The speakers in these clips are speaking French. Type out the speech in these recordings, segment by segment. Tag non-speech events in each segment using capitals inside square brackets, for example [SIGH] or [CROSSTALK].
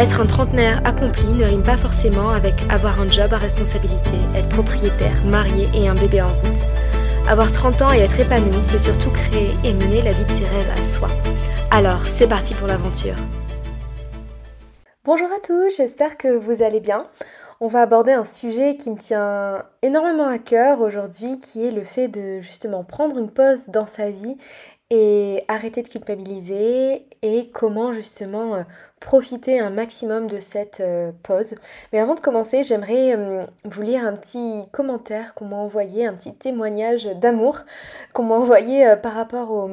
Être un trentenaire accompli ne rime pas forcément avec avoir un job à responsabilité, être propriétaire, marié et un bébé en route. Avoir 30 ans et être épanoui, c'est surtout créer et mener la vie de ses rêves à soi. Alors, c'est parti pour l'aventure. Bonjour à tous, j'espère que vous allez bien. On va aborder un sujet qui me tient énormément à cœur aujourd'hui, qui est le fait de justement prendre une pause dans sa vie et arrêter de culpabiliser et comment justement euh, profiter un maximum de cette euh, pause. Mais avant de commencer, j'aimerais euh, vous lire un petit commentaire qu'on m'a envoyé, un petit témoignage d'amour qu'on m'a envoyé par rapport au,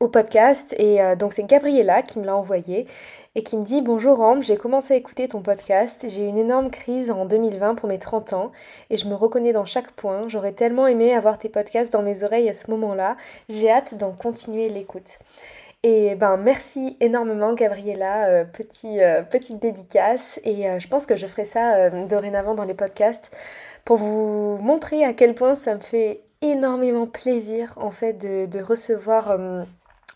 au podcast. Et donc c'est Gabriella qui me l'a envoyé et qui me dit Bonjour Ambre, j'ai commencé à écouter ton podcast, j'ai eu une énorme crise en 2020 pour mes 30 ans et je me reconnais dans chaque point. J'aurais tellement aimé avoir tes podcasts dans mes oreilles à ce moment-là. J'ai hâte d'en continuer l'écoute. Et ben merci énormément Gabriella, euh, petit, euh, petite dédicace et euh, je pense que je ferai ça dorénavant dans les podcasts pour vous montrer à quel point ça me fait énormément plaisir en fait de, de recevoir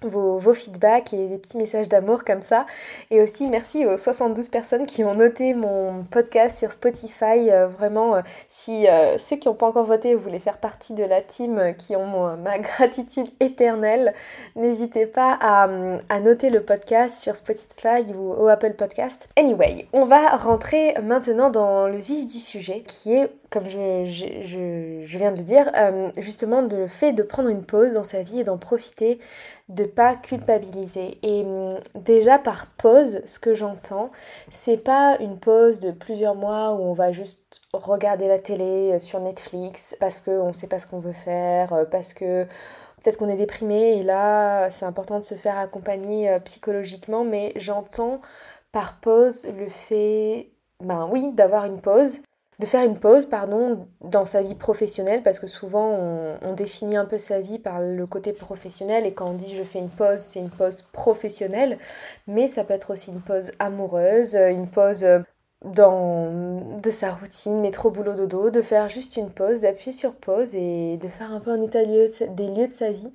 vos, feedbacks et des petits messages d'amour comme ça. Et aussi merci aux 72 personnes qui ont noté mon podcast sur Spotify. Euh, vraiment, euh, si euh, ceux qui n'ont pas encore voté voulaient faire partie de la team qui ont ma [LAUGHS] gratitude éternelle, n'hésitez pas à, à, noter le podcast sur Spotify ou au Apple Podcast. Anyway, on va rentrer maintenant dans le vif du sujet qui est comme je, je, je, viens de le dire, justement le fait de prendre une pause dans sa vie et d'en profiter de pas culpabiliser. Et hum, déjà par pause, ce que j'entends, c'est pas une pause de plusieurs mois où on va juste regarder la télé euh, sur Netflix parce qu'on sait pas ce qu'on veut faire, euh, parce que peut-être qu'on est déprimé et là c'est important de se faire accompagner euh, psychologiquement, mais j'entends par pause le fait, ben oui, d'avoir une pause, de faire une pause pardon, dans sa vie professionnelle, parce que souvent on, définit un peu sa vie par le côté professionnel, et quand on dit je fais une pause, c'est une pause professionnelle, mais ça peut être aussi une pause amoureuse, une pause euh, dans de sa routine, métro boulot dodo, de faire juste une pause, d'appuyer sur pause et de faire un peu un état des lieux de sa vie.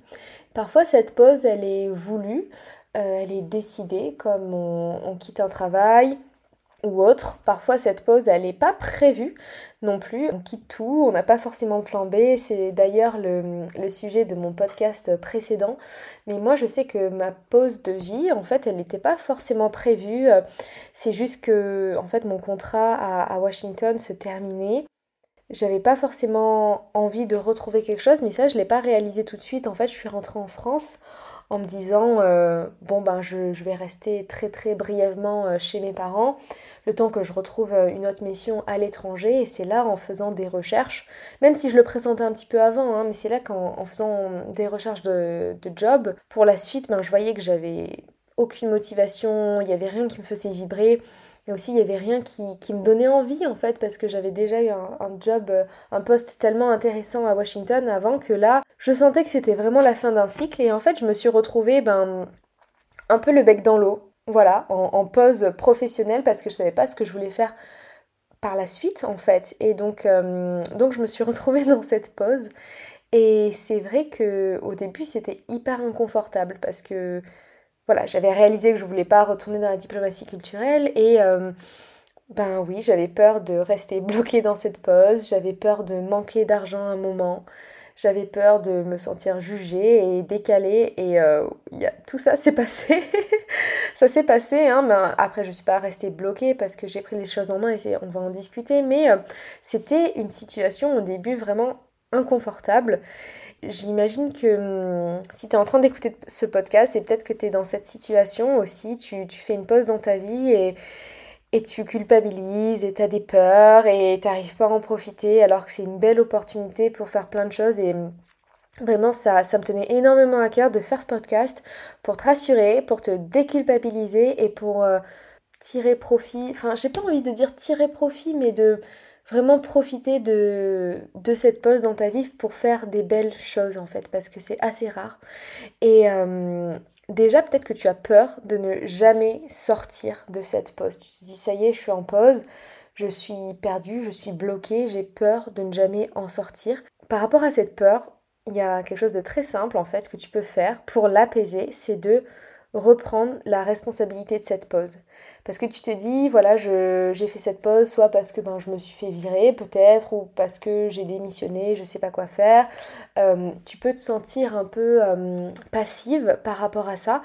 Parfois cette pause elle est voulue, euh, elle est décidée, comme on quitte un travail, ou autre. Parfois cette pause elle n'est pas prévue non plus. On quitte tout, on n'a pas forcément plan B. C'est d'ailleurs le, sujet de mon podcast précédent. Mais moi je sais que ma pause de vie en fait elle n'était pas forcément prévue. C'est juste que en fait mon contrat à, Washington se terminait. J'avais pas forcément envie de retrouver quelque chose, mais ça je l'ai pas réalisé tout de suite. En fait, je suis rentrée en France en me disant euh, bon ben je, vais rester très très brièvement euh, chez mes parents le temps que je retrouve euh, une autre mission à l'étranger. Et c'est là en faisant des recherches même si je le présentais un petit peu avant hein, mais c'est là qu'en faisant des recherches de, de, job pour la suite ben je voyais que j'avais aucune motivation il n'y avait rien qui me faisait vibrer et aussi, il n'y avait rien qui, me donnait envie, en fait, parce que j'avais déjà eu un, job, euh, un poste tellement intéressant à Washington avant que là, je sentais que c'était vraiment la fin d'un cycle. Et en fait, je me suis retrouvée, ben, un peu le bec dans l'eau, voilà, en, pause professionnelle, parce que je savais pas ce que je voulais faire par la suite, en fait. Et donc, euh, donc je me suis retrouvée [LAUGHS] dans cette pause. Et c'est vrai que au début, c'était hyper inconfortable, parce que voilà, j'avais réalisé que je voulais pas retourner dans la diplomatie culturelle et euh, ben oui, j'avais peur de rester [LAUGHS] bloquée dans cette pause, j'avais peur de manquer d'argent à un moment, j'avais peur de me sentir jugée et décalée et euh, tout ça s'est [LAUGHS] passé. ça s'est passé, mais après je suis pas restée bloquée parce que j'ai pris les choses en main et on va en discuter, mais euh, c'était une situation au début vraiment inconfortable J'imagine que hum, si tu es en train d'écouter ce podcast, et peut-être que tu es dans cette situation aussi, tu, fais une pause dans ta vie et, et tu culpabilises et tu as des peurs et tu n'arrives pas à en profiter alors que c'est une belle opportunité pour faire plein de choses et hum, Vraiment, ça, ça me tenait énormément à cœur de faire ce podcast pour te rassurer, pour te déculpabiliser et pour euh, tirer profit. Enfin, j'ai pas envie de dire tirer profit, mais de vraiment profiter de, cette pause dans ta vie pour faire des belles choses en fait, parce que c'est assez rare. Et euh, déjà, peut-être que tu as peur de ne jamais sortir de cette pause. Tu te dis, ça y est, je suis en pause, je suis perdue, je suis bloquée, j'ai peur de ne jamais en sortir. Par rapport à cette peur, il y a quelque chose de très simple en fait que tu peux faire pour l'apaiser, c'est de reprendre la responsabilité de cette pause. Parce que tu te dis, voilà, j'ai fait cette pause, soit parce que ben, je me suis fait virer peut-être, ou parce que j'ai démissionné, je sais pas quoi faire. Euh, tu peux te sentir un peu euh, passive par rapport à ça.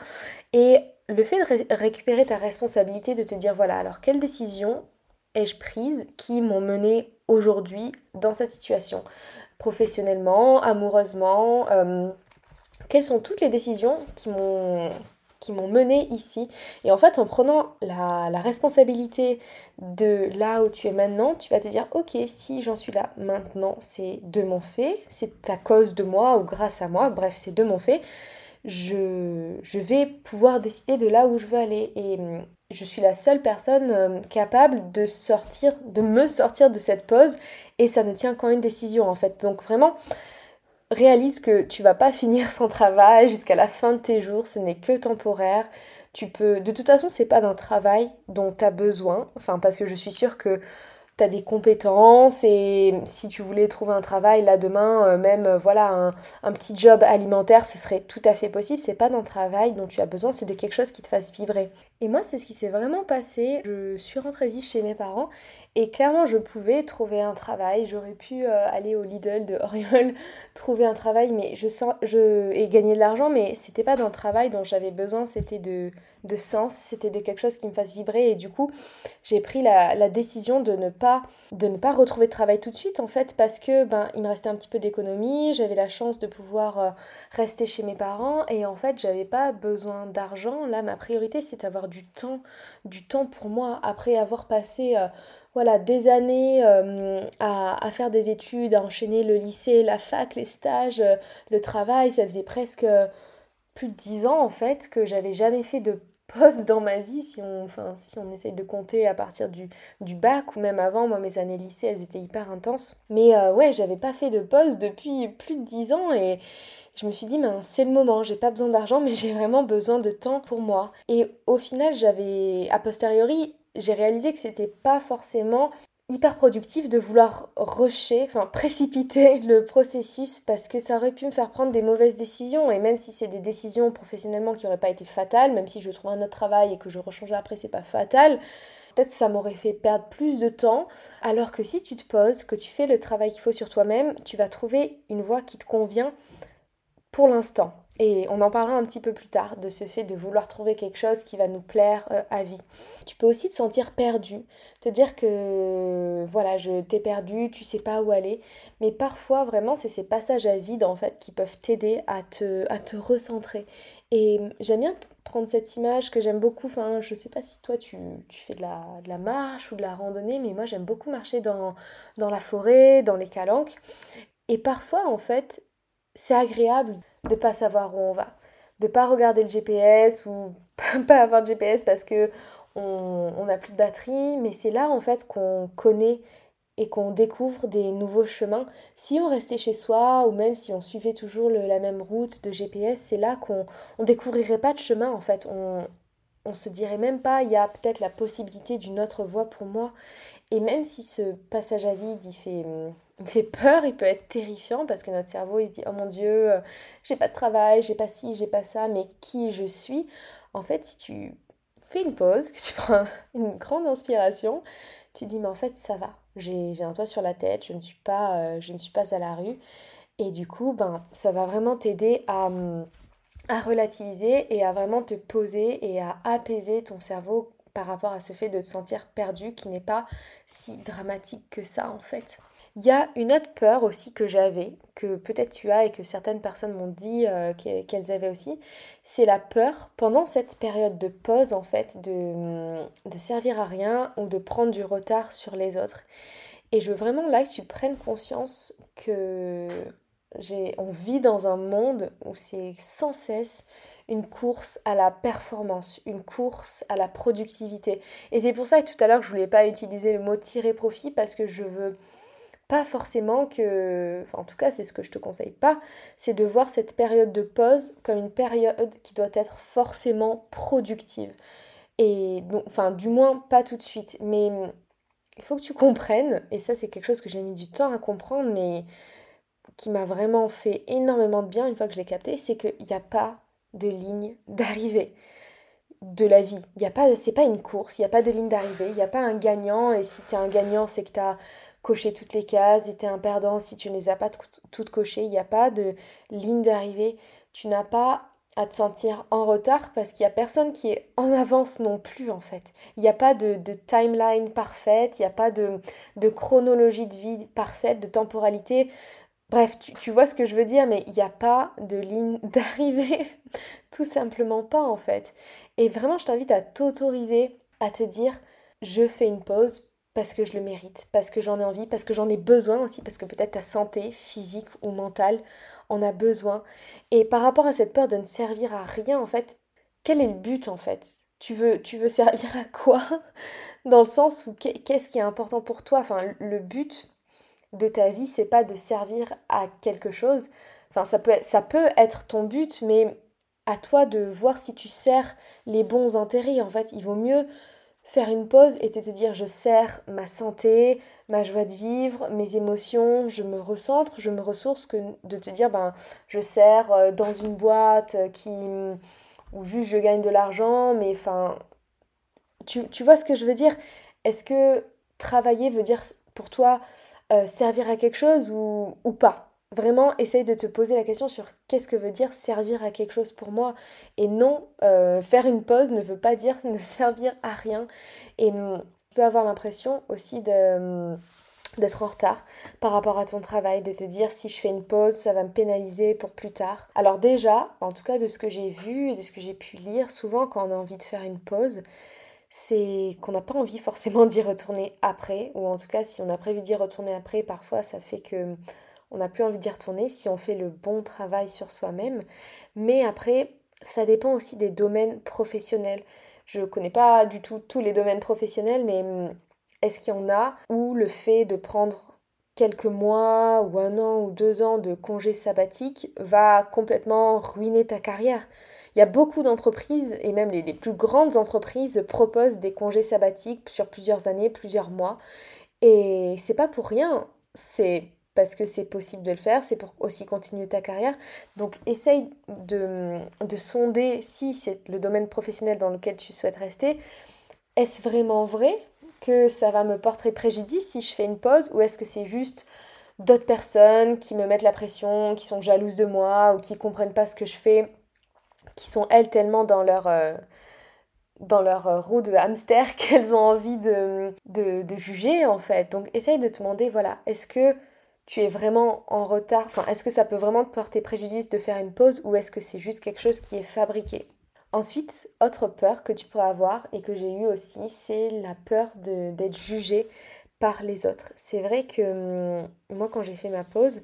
Et le fait de récupérer ta responsabilité, de te dire, voilà, alors quelle décision ai-je prise qui m'ont mené aujourd'hui dans cette situation? Professionnellement, amoureusement euh, quelles sont toutes les décisions qui m'ont qui m'ont mené ici. Et en fait, en prenant la, responsabilité de là où tu es maintenant, tu vas te dire, ok, si j'en suis là maintenant, c'est de mon fait, c'est à cause de moi ou grâce à moi, bref, c'est de mon fait. Je, vais pouvoir décider de là où je veux aller. Et hum, je suis la seule personne hum, capable de sortir, de me sortir de cette pause. Et ça ne tient qu'en une décision, en fait. Donc vraiment, réalise que tu vas pas finir sans travail jusqu'à la fin de tes jours, ce n'est que temporaire. Tu peux de toute façon, c'est pas d'un travail dont tu as besoin, enfin parce que je suis sûre que tu as des compétences et si tu voulais trouver un travail là demain, euh, même euh, voilà un, petit job alimentaire, ce serait tout à fait possible. C'est pas d'un travail dont tu as besoin, c'est de quelque chose qui te fasse vibrer. Et moi, c'est ce qui s'est vraiment passé. Je suis rentrée vivre chez mes parents et clairement, je pouvais trouver un travail. J'aurais pu euh, aller au Lidl de Oriol, [LAUGHS] trouver un travail, mais je sens, je et gagner de l'argent, mais c'était pas d'un travail dont j'avais besoin. C'était de, de sens, c'était de quelque chose qui me fasse vibrer. Et du coup, j'ai pris la, la, décision de ne pas de ne pas retrouver de travail tout de suite, en fait, parce que ben il me restait un petit peu d'économie. J'avais la chance de pouvoir euh, rester chez mes parents et en fait, j'avais pas besoin d'argent. Là, ma priorité, c'est d'avoir du temps, du temps pour moi après avoir passé euh, voilà, des années euh, à, faire des études, à enchaîner le lycée, la fac, les stages, euh, le travail. Ça faisait presque plus de dix ans en fait que j'avais jamais fait de pause dans ma vie, si on, enfin, si on essaye de compter à partir du, du, bac ou même avant. Moi, mes années lycée, elles étaient hyper intenses. Mais ouais, j'avais pas fait de pause depuis plus de dix ans et je me suis dit, c'est le moment, j'ai pas besoin d'argent, [LAUGHS] mais j'ai vraiment besoin de temps pour moi. Et au final, j'avais, a posteriori, j'ai réalisé que c'était pas forcément hyper productif de vouloir rusher, enfin [LAUGHS] précipiter le processus parce que ça aurait pu me faire prendre des mauvaises décisions et même si c'est des décisions professionnellement qui n'auraient pas été fatales, même si je trouve un autre travail et que je rechangeais après, c'est pas fatal. Peut-être ça m'aurait fait perdre plus de temps, alors que si tu te poses, que tu fais le travail qu'il faut sur toi-même, tu vas trouver une voie qui te convient pour l'instant. Et on en parlera un petit peu plus tard de ce fait de vouloir trouver quelque chose qui va nous plaire euh, à vie. Tu peux aussi te sentir perdu, te dire que voilà, je t'ai perdu, tu sais pas où aller. Mais parfois, vraiment, c'est ces passages à vide en fait qui peuvent t'aider à te, à te recentrer. Et j'aime bien prendre cette image que j'aime beaucoup. Enfin, je sais pas si toi tu, fais de la, marche ou de la randonnée, mais moi j'aime beaucoup marcher dans, dans la forêt, dans les calanques. Et parfois, en fait, c'est agréable de pas savoir où on va, de pas regarder le GPS ou [LAUGHS] pas avoir de GPS parce que on n'a plus de batterie, mais c'est là en fait qu'on connaît et qu'on découvre des nouveaux chemins. Si on restait chez soi ou même si on suivait toujours la même route de GPS, c'est là qu'on on découvrirait pas de chemin en fait. On, on se dirait même pas, il y a peut-être la possibilité d'une autre voie pour moi. Et même si ce passage à vide, il fait, il fait peur, il peut être terrifiant parce que notre cerveau, il se dit, oh mon Dieu, euh, j'ai pas de travail, j'ai pas ci, j'ai pas ça, mais qui je suis? En fait, si tu fais une pause, [LAUGHS] que tu prends une grande inspiration, tu dis, mais en fait, ça va. J'ai un toit sur la tête, je ne suis pas, euh, je ne suis pas à la rue. Et du coup, ben, ça va vraiment t'aider à à relativiser et à vraiment te poser et à apaiser ton cerveau par rapport à ce fait de te sentir perdu qui n'est pas si dramatique que ça en fait. Il y a une autre peur aussi que j'avais, que peut-être tu as et que certaines personnes m'ont dit euh, qu'elles avaient aussi, c'est la peur pendant cette période de pause en fait de, de servir à rien ou de prendre du retard sur les autres. Et je veux vraiment là que tu prennes conscience que on vit dans un monde où c'est sans cesse une course à la performance, une course à la productivité. Et c'est pour ça que tout à l'heure je voulais pas utiliser le mot tirer profit parce que je veux pas forcément que, enfin en tout cas c'est ce que je te conseille pas, c'est de voir cette période de pause comme une période qui doit être forcément productive. Et donc, enfin du moins pas tout de suite, mais il faut que tu comprennes, et ça c'est quelque chose que j'ai mis du temps à comprendre, mais qui m'a vraiment fait énormément de bien une fois que je l'ai capté, c'est qu'il n'y a pas de ligne [LAUGHS] d'arrivée de la vie. Il y a pas, c'est pas une course, il n'y a pas de ligne d'arrivée, il n'y a pas un gagnant, et si tu es un gagnant, c'est que tu as coché toutes les cases, et tu es un perdant si tu ne les as pas toutes cochées, il n'y a pas de ligne d'arrivée. Tu n'as pas à te sentir en retard parce qu'il n'y a personne qui est en avance non plus en fait. Il n'y a pas de, timeline parfaite, il n'y a pas de, de, chronologie de vie parfaite, de temporalité. Bref, tu, tu vois ce que je veux dire, mais il n'y a pas de ligne [LAUGHS] d'arrivée. Tout simplement pas en fait. Et vraiment, je t'invite à t'autoriser à te dire, je fais une pause parce que je le mérite, parce que j'en ai envie, parce que j'en ai besoin aussi, parce que peut-être ta santé physique ou mentale en a besoin. Et par rapport à cette peur de ne servir à rien, en fait, quel est le but en fait? Tu veux, tu veux [LAUGHS] servir à quoi? Dans le sens où qu'est-ce qui est important pour toi? Enfin, le but de ta vie, c'est pas de servir à quelque chose. Enfin, ça peut, ça peut être ton but, mais à toi de voir si tu sers les bons intérêts. En fait, il vaut mieux faire une pause et te, te dire je sers ma santé, ma joie de vivre, mes émotions, je me recentre, je me ressource que de te dire ben je sers euh, dans une boîte qui où juste je gagne de l'argent, mais enfin tu, tu, vois ce que je veux dire? Est-ce que travailler veut dire pour toi euh, servir à quelque chose ou, ou pas? Vraiment, essaye de te poser la question sur qu'est-ce que veut dire servir à quelque chose pour moi. Et non, euh, faire une pause ne veut pas dire [LAUGHS] ne servir à rien. Et hum, tu peux avoir l'impression aussi de hum, d'être en retard par rapport à ton travail, de te dire si je fais une pause, ça va me pénaliser pour plus tard. Alors déjà, en tout cas de ce que j'ai vu et de ce que j'ai pu lire, souvent quand on a envie de faire une pause, c'est qu'on n'a pas envie forcément d'y retourner après, ou en tout cas si on a prévu d'y retourner après, parfois ça fait que on n'a plus envie d'y retourner si on fait le bon travail sur soi-même. Mais après, ça dépend aussi des domaines professionnels. Je ne connais pas du tout tous les domaines professionnels, mais hum, est-ce qu'il y en a où le fait de prendre quelques mois ou un an ou deux ans de congé sabbatique va complètement ruiner ta carrière? Il y a beaucoup d'entreprises, et même les, plus grandes entreprises proposent des congés sabbatiques sur plusieurs années, plusieurs mois. Et c'est pas pour rien. C'est parce que c'est possible de le faire, c'est pour aussi continuer ta carrière. Donc essaye de, de sonder si c'est le domaine professionnel dans lequel tu souhaites rester. Est-ce vraiment vrai que ça va me porter préjudice si je fais une pause ou est-ce que c'est juste d'autres personnes qui me mettent la pression, qui sont jalouses de moi ou qui comprennent pas ce que je fais, qui sont elles tellement dans leur... Euh, dans leur euh, roue de hamster [LAUGHS] qu'elles ont envie de, de, de, juger en fait. Donc essaye de te demander, voilà, est-ce que tu es vraiment en retard Enfin, est-ce que ça peut vraiment te porter préjudice de faire une pause ou est-ce que c'est juste quelque chose qui est fabriqué? Ensuite, autre peur que tu pourrais avoir et que j'ai eu aussi, c'est la peur d'être jugé par les autres. C'est vrai que hum, moi, quand j'ai fait ma pause,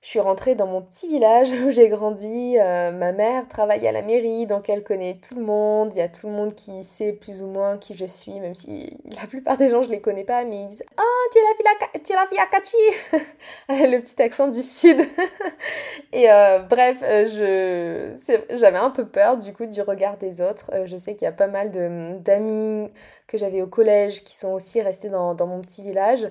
je suis rentrée dans mon petit village où j'ai grandi. Euh, ma mère travaille à la mairie, donc elle connaît tout le monde. Il y a tout le monde qui sait plus ou moins qui je suis, même si la plupart des gens je les connais pas, mais ils disent Ah, tu es la fille, à Kachi [LAUGHS] Le petit accent du sud. [LAUGHS] Et euh, bref, euh, j'avais un peu peur du coup du regard des autres. je sais qu'il y a pas mal d'amis que j'avais au collège qui sont aussi restés dans mon petit village.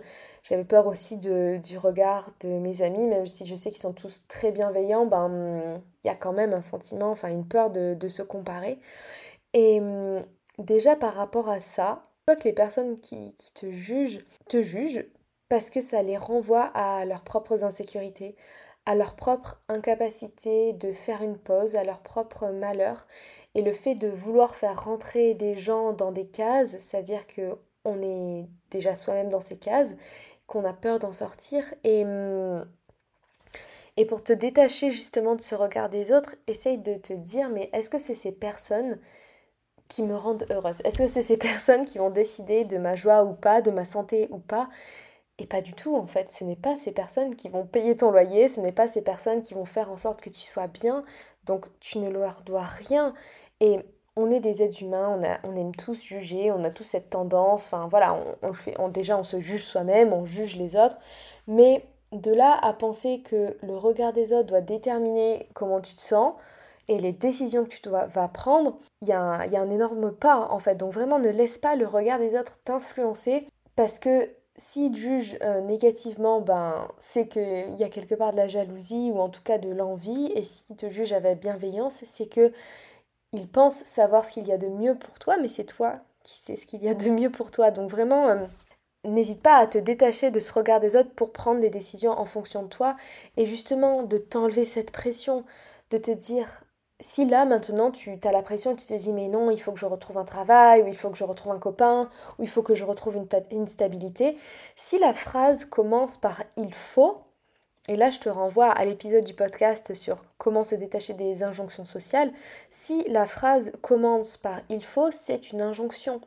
J'avais peur aussi de, du regard de mes amis, même si je sais qu'ils sont tous très bienveillants, ben il y a quand même un sentiment, enfin une peur de, se comparer. Et hum, déjà par rapport à ça, que les personnes qui, qui te jugent, te jugent parce que ça les renvoie à leurs propres insécurités, à leur propre incapacité de faire une pause, à leur propre malheur. Et le fait de vouloir faire rentrer des gens dans des cases, c'est-à-dire que on est déjà soi-même dans ces cases qu'on a peur d'en sortir. Et, hum, et pour te détacher justement de ce regard des autres, essaye de te dire, mais est-ce que c'est ces personnes qui me rendent heureuse? Est-ce que c'est ces personnes qui vont décider de ma joie ou pas, de ma santé ou pas? Et pas du tout en fait, ce n'est pas ces personnes qui vont payer ton loyer, ce n'est pas ces personnes qui vont faire en sorte que tu sois bien. Donc tu ne leur dois rien. Et on est des êtres humains, on, aime tous juger, on a tous cette tendance, enfin voilà, on, fait, déjà on se juge soi-même, on juge les autres, mais de là à penser que le regard des autres doit déterminer comment tu te sens et les décisions que tu dois, vas prendre, il y, a un, énorme pas en fait. Donc vraiment ne laisse pas le regard des autres t'influencer parce que s'ils jugent euh, négativement, ben, c'est qu'il y a quelque part de la jalousie ou en tout cas de l'envie. Et s'ils te jugent avec bienveillance, c'est que ils pensent savoir ce qu'il y a de mieux pour toi, mais c'est toi qui sais ce qu'il y a de mieux pour toi. Donc vraiment, euh, n'hésite pas à te détacher de ce regard des autres pour prendre des décisions en fonction de toi et justement de t'enlever cette pression, de te dire si là maintenant tu as la pression et tu te dis mais non il faut que je retrouve un travail ou il faut que je retrouve un copain ou il faut que je retrouve une stabilité, si la phrase commence par il faut, et là, je te renvoie à l'épisode du podcast sur comment se détacher des injonctions sociales. Si la phrase commence par il faut, c'est une injonction.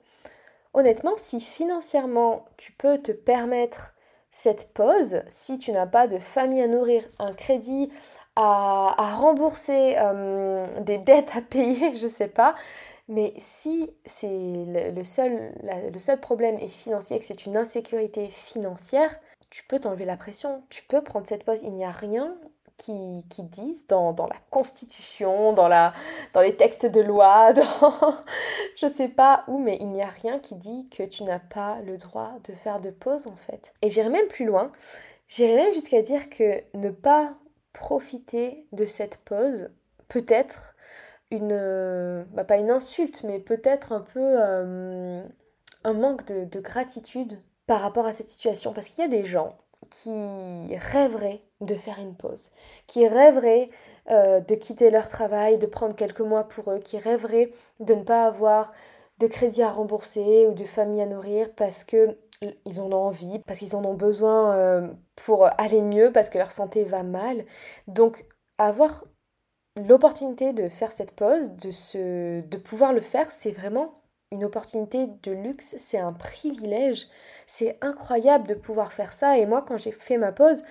Honnêtement, si financièrement tu peux te permettre cette pause, si tu n'as pas de famille à nourrir, un crédit à, rembourser, euh, des dettes à payer, [LAUGHS] je sais pas, mais si c'est le, seul, le seul problème est financier, que c'est une insécurité financière, tu peux t'enlever la pression, tu peux prendre cette pause. Il n'y a rien qui, qui dise dans, la constitution, dans, la, dans les textes de loi, [LAUGHS] dans je sais pas où, mais il n'y a rien qui dit que tu n'as pas le droit de faire de pause en fait. Et j'irai même plus loin, j'irai même jusqu'à dire que ne pas profiter de cette pause peut être une, bah pas une insulte, mais peut-être un peu euh, un manque de gratitude par rapport à cette situation parce qu'il y a des gens qui rêveraient de faire une pause, qui rêveraient euh, de quitter leur travail, de prendre quelques mois pour eux, qui rêveraient de ne pas avoir de crédit à rembourser ou de famille à nourrir parce que ils en ont envie, parce qu'ils en ont besoin euh, pour aller mieux, parce que leur santé va mal. Donc avoir l'opportunité de faire cette pause, de, de pouvoir le faire, c'est vraiment une opportunité de luxe, c'est un privilège. C'est incroyable de pouvoir faire ça. Et moi, quand j'ai fait ma pause,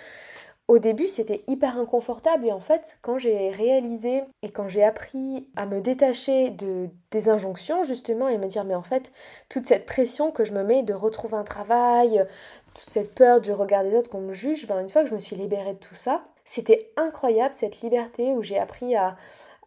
au début, c'était hyper inconfortable. Et en fait, quand j'ai réalisé et quand j'ai appris à me détacher de, des injonctions, justement, et me dire, mais en fait, toute cette pression que je me mets de retrouver un travail, toute cette peur du regard des autres qu'on me juge, ben, une fois que je me suis libérée de tout ça, c'était incroyable cette liberté où j'ai appris à,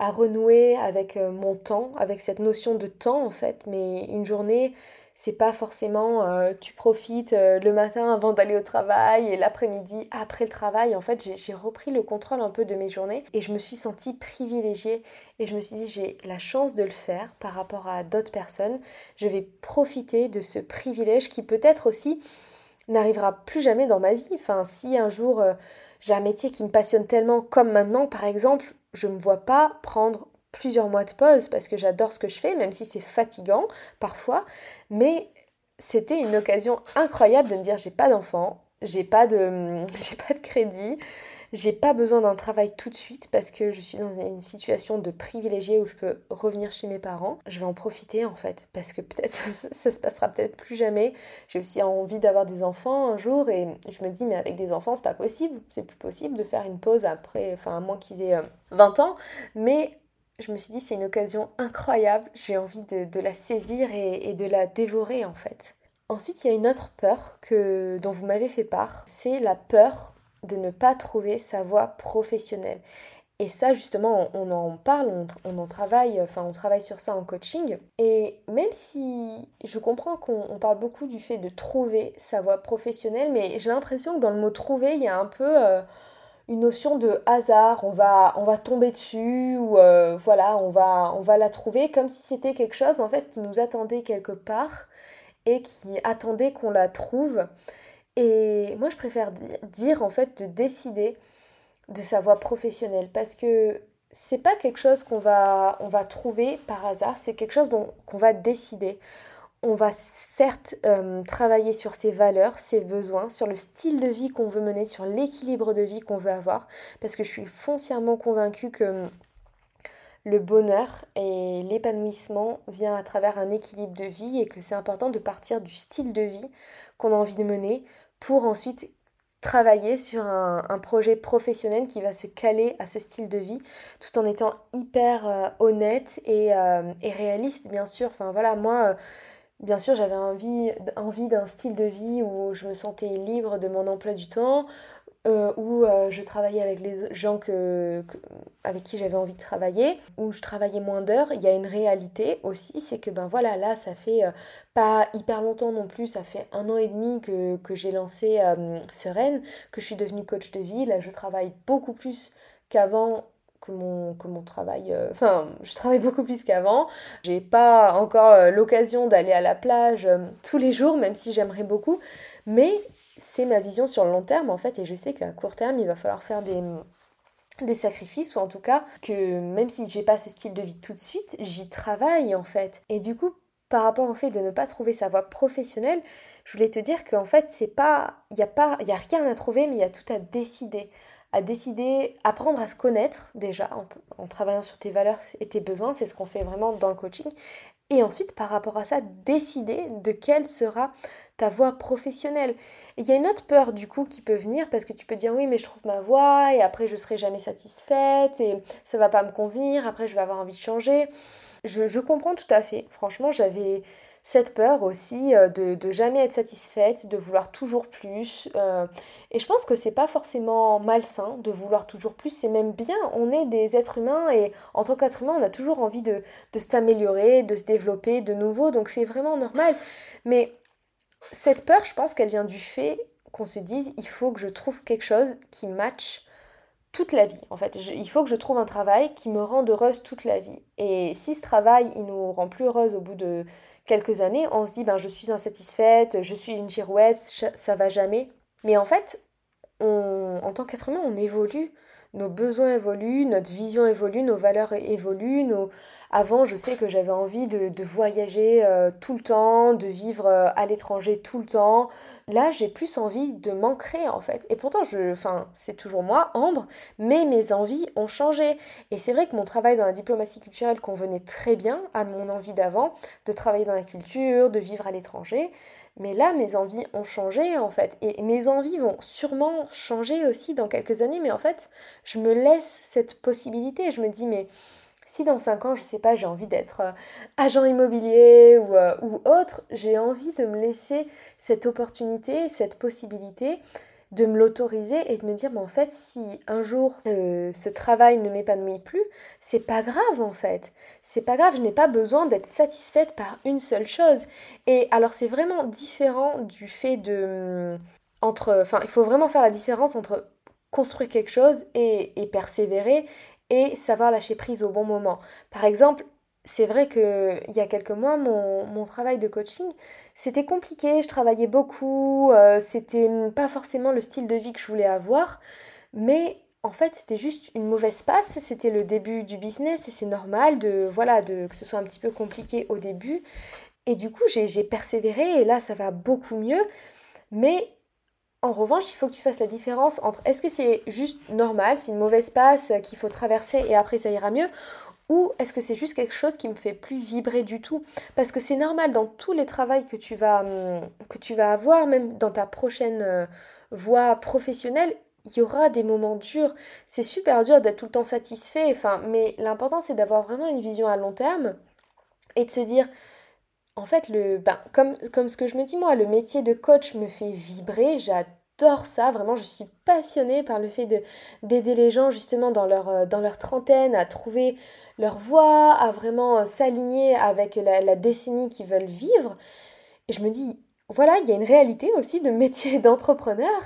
à renouer avec euh, mon temps, avec cette notion de temps en fait. Mais une journée, c'est pas forcément euh, tu profites euh, le matin avant d'aller au travail et l'après-midi après le travail. En fait, j'ai repris le contrôle un peu de mes journées et je me suis sentie privilégiée et je me suis dit j'ai la chance de le faire par rapport à d'autres personnes. Je vais profiter de ce privilège qui peut-être aussi n'arrivera plus jamais dans ma vie. Enfin, si un jour j'ai un métier qui me passionne tellement comme maintenant par exemple, je ne me vois pas prendre plusieurs mois de pause parce que j'adore ce que je fais, même si c'est fatigant parfois. Mais c'était une occasion incroyable de me dire j'ai pas d'enfant, j'ai pas de [LAUGHS] j'ai pas de crédit, j'ai pas besoin d'un travail tout de suite parce que je suis dans une situation de privilégié où je peux revenir chez mes parents. Je vais en profiter en fait parce que peut-être [LAUGHS] ça, se passera peut-être plus jamais. J'ai aussi envie d'avoir des enfants un jour et je me dis mais avec des enfants c'est pas possible, c'est plus possible de faire une pause après, enfin à moins qu'ils aient 20 euh, ans. Mais je me suis dit c'est une occasion incroyable, j'ai envie de, la saisir et, de la dévorer en fait. Ensuite, il y a une autre peur que, dont vous m'avez fait part, c'est la peur de ne pas trouver sa voie professionnelle. Et ça, justement, on, en parle, on, en travaille, enfin, on travaille sur ça en coaching. Et même si je comprends qu'on parle beaucoup du fait de trouver sa voie professionnelle, mais j'ai l'impression que dans le mot trouver, il y a un peu euh, une notion de hasard. On va, on va tomber dessus ou euh, voilà, on va, on va la trouver comme si c'était quelque chose en fait qui nous attendait quelque part et qui attendait qu'on la trouve. Et moi, je préfère dire en fait de décider de sa voie professionnelle. Parce que c'est pas quelque chose qu'on va, on va trouver par hasard, c'est quelque chose qu'on va décider. On va certes euh, travailler sur ses valeurs, ses besoins, sur le style de vie qu'on veut mener, sur l'équilibre de vie qu'on veut avoir, parce que je suis foncièrement convaincue que le bonheur et l'épanouissement vient à travers un équilibre de vie et que c'est important de partir du style de vie qu'on a envie de mener pour ensuite travailler sur un, projet professionnel qui va se caler à ce style de vie tout en étant hyper euh, honnête et, euh, et, réaliste bien sûr. Enfin voilà, moi euh, bien sûr j'avais envie d'un style de vie où je me sentais libre de mon emploi du temps, euh, où euh, je travaillais avec les gens que, avec qui j'avais envie de travailler, où je travaillais moins d'heures, il y a une réalité aussi, c'est que ben voilà, là ça fait euh, pas hyper longtemps non plus, ça fait un an et demi que, que j'ai lancé Sereine, que je suis devenue coach de vie, là je travaille beaucoup plus qu'avant que mon, que mon travail. Enfin, je travaille [LAUGHS] beaucoup plus qu'avant. J'ai pas encore l'occasion d'aller à la plage tous les jours, même si j'aimerais beaucoup. Mais c'est ma vision sur le long terme en fait et je sais qu'à court terme il va falloir faire des, sacrifices ou en tout cas que même si j'ai pas ce style de vie tout de suite, j'y travaille en fait. Et du coup, par rapport au fait de ne pas trouver sa voie professionnelle, je voulais te dire qu'en fait, c'est pas il y a pas y a rien à trouver mais il y a tout à décider à décider, apprendre à se connaître déjà en, travaillant sur tes valeurs et tes besoins, c'est ce qu'on fait vraiment dans le coaching. Et ensuite, par rapport à ça, décider de quelle sera ta voie professionnelle. Il y a une autre peur du coup qui peut venir parce que tu peux dire oui mais je trouve ma voie et après je serai jamais satisfaite et ça va pas me convenir, après je vais avoir envie de changer. Je, je comprends tout à fait. Franchement j'avais cette peur aussi euh, de, de, jamais être satisfaite, de vouloir toujours plus. Euh, et je pense que c'est pas forcément malsain de vouloir toujours plus, c'est même bien. On est des êtres humains et en tant qu'être humain, on a toujours envie de, de s'améliorer, de se développer de nouveau, donc c'est vraiment normal. Mais cette peur, je pense qu'elle vient du fait qu'on se dise il faut que je trouve quelque chose qui matche toute la vie en fait. il faut que je trouve un travail qui me rende heureuse toute la vie. Et si ce travail, il nous rend plus heureuse au bout de quelques années, on se dit ben je suis insatisfaite, je suis une girouette, ça va jamais. Mais en fait, en tant qu'être humain, on évolue nos besoins évoluent, notre vision évolue, nos valeurs évoluent. Nos... Avant, je sais que j'avais envie de, voyager euh, tout le temps, de vivre euh, à l'étranger tout le temps. Là, j'ai plus envie de m'ancrer en fait. Et pourtant, je, enfin, c'est toujours moi, Ambre, mais mes envies ont changé. Et c'est vrai que mon travail dans la diplomatie culturelle convenait très bien à mon envie d'avant, de travailler dans la culture, de vivre à l'étranger. Mais là, mes envies ont changé en fait. Et mes envies vont sûrement changer aussi dans quelques années. Mais en fait, je me laisse cette possibilité. Je me dis, mais si dans 5 ans, je sais pas, j'ai envie d'être euh, agent immobilier ou, euh, ou autre, j'ai envie de me laisser cette opportunité, cette possibilité de me l'autoriser et de me dire, mais en fait, si un jour euh, ce travail ne m'épanouit plus, c'est pas grave en fait. C'est pas grave, je n'ai pas besoin d'être satisfaite par une seule chose. Et alors, c'est vraiment différent du fait de. Entre, enfin, il faut vraiment faire la différence entre construire quelque chose et persévérer et savoir lâcher prise au bon moment. Par exemple, c'est vrai qu'il y a quelques mois, mon, travail de coaching, c'était compliqué, je travaillais beaucoup, euh, c'était pas forcément le style de vie que je voulais avoir, mais en fait c'était juste une mauvaise passe, c'était le début du business et c'est normal de, voilà, de, que ce soit un petit peu compliqué au début. Et du coup j'ai persévéré et là ça va beaucoup mieux, mais en revanche, il faut que tu fasses la différence entre est-ce que c'est juste normal, c'est une mauvaise passe qu'il faut traverser et après ça ira mieux, ou est-ce que c'est juste quelque chose qui me fait plus vibrer du tout Parce que c'est normal dans tous les travaux que tu vas, hum, avoir, même dans ta prochaine euh, voie professionnelle, il y aura des moments durs. C'est super dur d'être tout le temps satisfait, enfin, mais l'important c'est d'avoir vraiment une vision à long terme et de se dire, en fait, le, ben, comme, ce que je me dis moi, le métier de coach me fait vibrer, j'adore ça, vraiment je suis passionnée par le fait d'aider les gens justement dans leur, euh, dans leur trentaine à trouver leur voie, à vraiment euh, s'aligner avec la, décennie qu'ils veulent vivre. Et je me dis, voilà, il y a une réalité aussi de métier [LAUGHS] d'entrepreneur.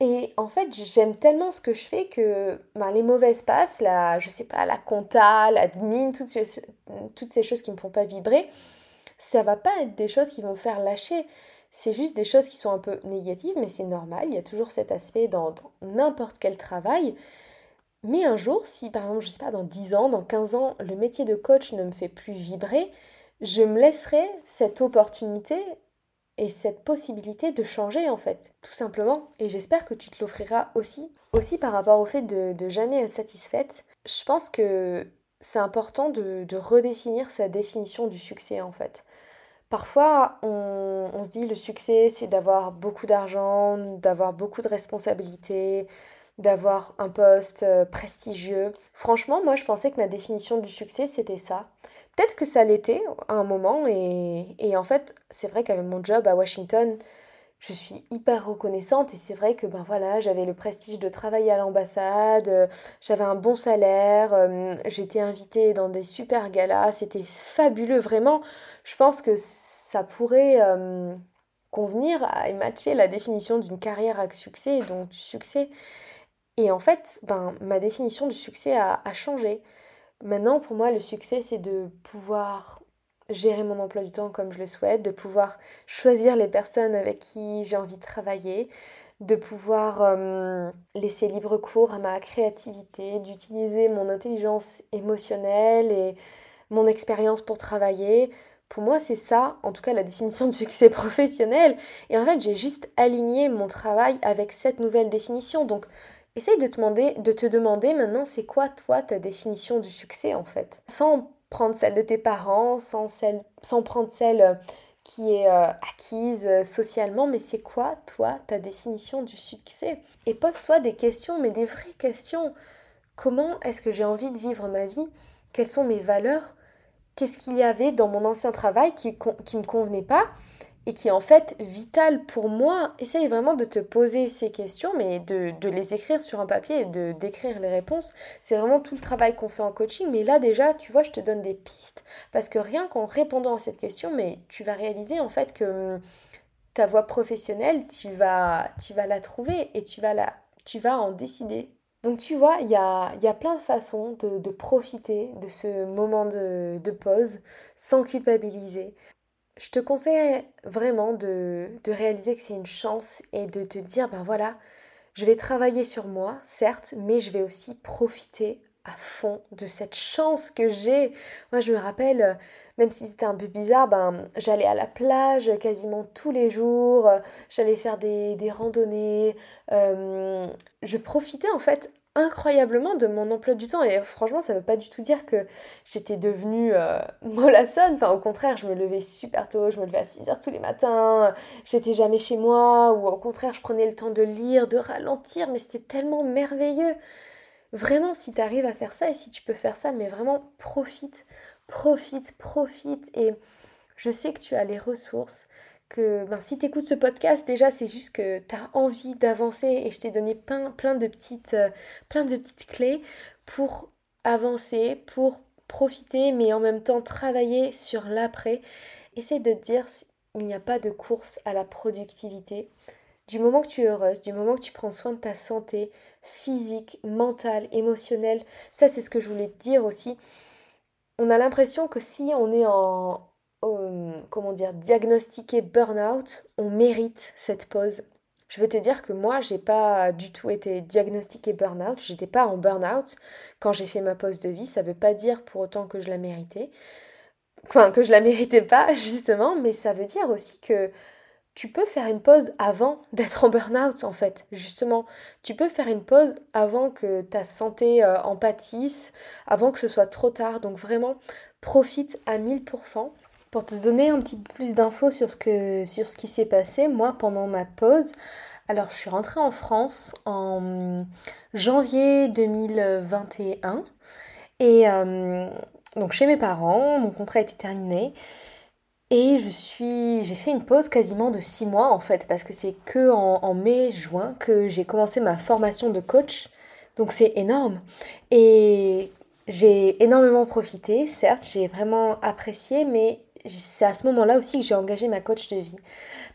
Et en fait, j'aime tellement ce que je fais que ben, les mauvaises passes, la, je sais pas, la compta, l'admin, toutes ces, toutes ces choses qui me font pas vibrer, ça va pas être des choses qui vont faire lâcher. C'est juste des choses qui sont un peu négatives, mais c'est normal, il y a toujours cet aspect dans n'importe quel travail. Mais un jour, si par exemple, je sais pas, dans 10 ans, dans 15 ans, le métier de coach ne me fait plus vibrer, je me laisserai cette opportunité et cette possibilité de changer en fait, tout simplement. Et j'espère que tu te l'offriras aussi. Aussi par rapport au fait de, de, jamais être satisfaite, je pense que c'est important de, de redéfinir sa définition du succès en fait. Parfois, on se dit le succès, c'est d'avoir beaucoup d'argent, d'avoir beaucoup de responsabilités, d'avoir un poste euh, prestigieux. Franchement, moi, je pensais que ma définition du succès, c'était ça. Peut-être que ça l'était à un moment, et, et en fait, c'est vrai qu'avec mon job à Washington, je suis hyper reconnaissante et c'est vrai que ben voilà, j'avais le prestige de travailler à l'ambassade, euh, j'avais un bon salaire, euh, j'étais invitée dans des super galas, c'était fabuleux vraiment. Je pense que ça pourrait euh, convenir à matcher la définition d'une carrière à succès et donc du succès. Et en fait, ben ma définition du succès a changé. Maintenant, pour moi, le succès, c'est de pouvoir gérer mon emploi du temps comme je le souhaite, de pouvoir choisir les personnes avec qui j'ai envie de travailler, de pouvoir euh, laisser libre cours à ma créativité, d'utiliser mon intelligence émotionnelle et mon expérience pour travailler. Pour moi, c'est ça, en tout cas, la définition de succès [LAUGHS] professionnel. Et en fait, j'ai juste aligné mon travail avec cette nouvelle définition. Donc, essaye de te demander, de te demander maintenant, c'est quoi, toi, ta définition du succès, en fait? Sans prendre celle de tes parents, sans, prendre celle euh, qui est euh, acquise euh, socialement, mais c'est quoi, toi, ta définition du succès Et pose-toi des questions, mais des vraies questions. Comment est-ce que j'ai envie de vivre ma vie? Quelles sont mes valeurs? Qu'est-ce qu'il y avait dans mon ancien travail qui ne me convenait pas? Et qui est en fait vital pour moi. Essaye vraiment de te poser ces questions, mais de, les écrire sur un papier et de d'écrire les réponses. C'est vraiment tout le travail qu'on fait en coaching. Mais là déjà, tu vois, je te donne des pistes. Parce que rien qu'en répondant à cette question, mais tu vas réaliser en fait que hum, ta voie professionnelle, tu vas, tu vas la trouver et tu vas, la, tu vas en décider. Donc tu vois, il y a, y a, plein de façons de, de, profiter de ce moment de, de pause sans culpabiliser je te conseille vraiment de, réaliser que c'est une chance et de te dire, ben voilà, je vais travailler sur moi, certes, mais je vais aussi profiter à fond de cette chance que j'ai. Moi, je me rappelle, même si c'était un peu bizarre, ben, j'allais à la plage quasiment tous les jours, j'allais faire des, randonnées, euh, je profitais en fait incroyablement de mon emploi du temps. Et franchement ça veut pas du tout dire que j'étais devenue euh, [LAUGHS] mollassonne, enfin au contraire je me levais super tôt, je me levais à 6h tous les matins, j'étais jamais chez moi ou au contraire je prenais le temps de lire, de ralentir. Mais c'était tellement merveilleux. Vraiment si tu arrives à faire ça et si tu peux faire ça mais vraiment profite, profite, profite et je sais que tu as les ressources, que ben, si tu écoutes ce podcast, déjà c'est juste que tu as envie d'avancer et je t'ai donné plein, plein, de petites, euh, plein de petites clés pour avancer, pour profiter, mais en même temps travailler sur l'après. Essaye de te dire, il n'y a pas de course à la productivité. Du moment que tu es heureuse, du moment que tu prends soin de ta santé physique, mentale, émotionnelle, ça c'est ce que je voulais te dire aussi. On a l'impression que si on est en, comment dire, diagnostiquer burn-out, on mérite cette pause. Je veux te dire que moi, j'ai pas du tout été diagnostiquée burn-out, j'étais pas en burn-out quand j'ai fait ma pause de vie, ça veut pas dire pour autant que je la méritais. Enfin, que je la méritais pas, [LAUGHS] justement, mais ça veut dire aussi que tu peux faire une pause avant [LAUGHS] d'être en burn-out en fait, justement. Tu peux faire une pause avant que ta santé euh, en pâtisse, avant que ce soit trop tard. Donc vraiment, profite à 1000%. Pour te donner un petit peu plus d'infos sur, ce sur ce qui s'est passé, moi, pendant ma pause, alors je suis rentrée en France en janvier 2021 et euh, donc chez mes parents, mon contrat était terminé et je suis, j'ai fait une pause quasiment de six mois en fait parce que c'est que en mai-juin que j'ai commencé ma formation de coach, donc c'est énorme. Et j'ai énormément profité, certes j'ai vraiment apprécié, mais c'est à ce moment-là aussi que j'ai engagé ma coach de vie.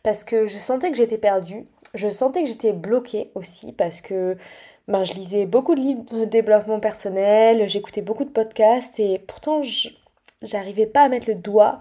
Parce que je sentais que j'étais perdue, je sentais que j'étais bloquée aussi, parce que ben, je lisais beaucoup de livres de développement personnel, j'écoutais beaucoup de podcasts, et pourtant j'arrivais pas à mettre le doigt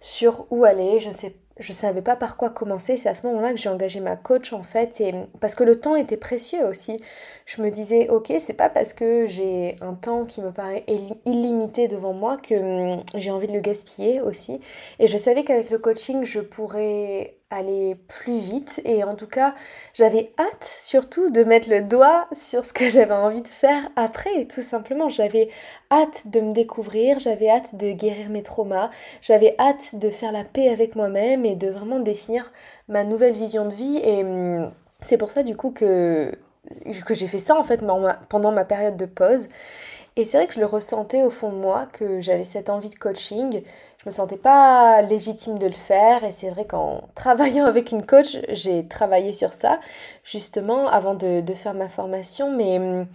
sur où aller, je sais je savais pas par quoi commencer. C'est à ce moment-là que j'ai engagé ma coach en fait, et parce que le temps était précieux aussi. Je me disais, ok, c'est pas parce que j'ai un temps qui me paraît illimité devant moi que hum, j'ai envie de le gaspiller aussi. Et je savais qu'avec le coaching, je pourrais aller plus vite. Et en tout cas j'avais hâte surtout de mettre le doigt sur ce que [LAUGHS] j'avais envie de faire après tout simplement. J'avais hâte de me découvrir j'avais hâte de guérir mes traumas j'avais hâte de faire la paix avec moi-même et de vraiment définir ma nouvelle vision de vie. Et hum, c'est pour ça du coup que que j'ai fait ça en fait pendant ma période de pause. Et c'est vrai que je le ressentais au fond de moi, que j'avais cette envie de coaching. Je me sentais pas légitime de le faire. Et c'est vrai qu'en [LAUGHS] travaillant avec une coach, j'ai travaillé sur ça, justement, avant de, faire ma formation. Mais hum,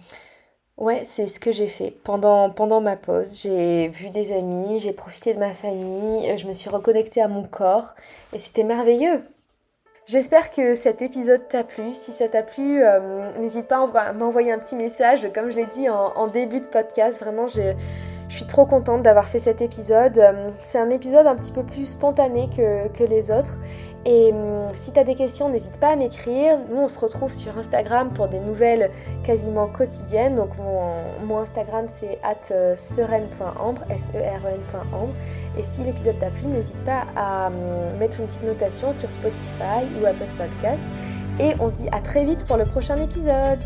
ouais, c'est ce que j'ai fait. Pendant, ma pause, j'ai vu des amis, j'ai profité de ma famille, je me suis reconnectée à mon corps. Et c'était merveilleux. J'espère que cet épisode t'a plu. Si ça t'a plu, euh, n'hésite pas à m'envoyer un petit message. Comme je l'ai dit en, début de podcast, vraiment, je, suis trop contente d'avoir fait cet épisode. Euh, c'est un épisode un petit peu plus spontané que, que les autres. Et hum, si tu as des questions, n'hésite pas à m'écrire. Nous, on se retrouve sur Instagram pour des nouvelles quasiment quotidiennes. Donc, mon, Instagram, c'est at euh, S-E-R-E-N.ambre. Et si l'épisode t'a plu, n'hésite pas à mettre une petite notation sur Spotify ou Apple Podcast. Et on se dit à très vite pour le prochain épisode.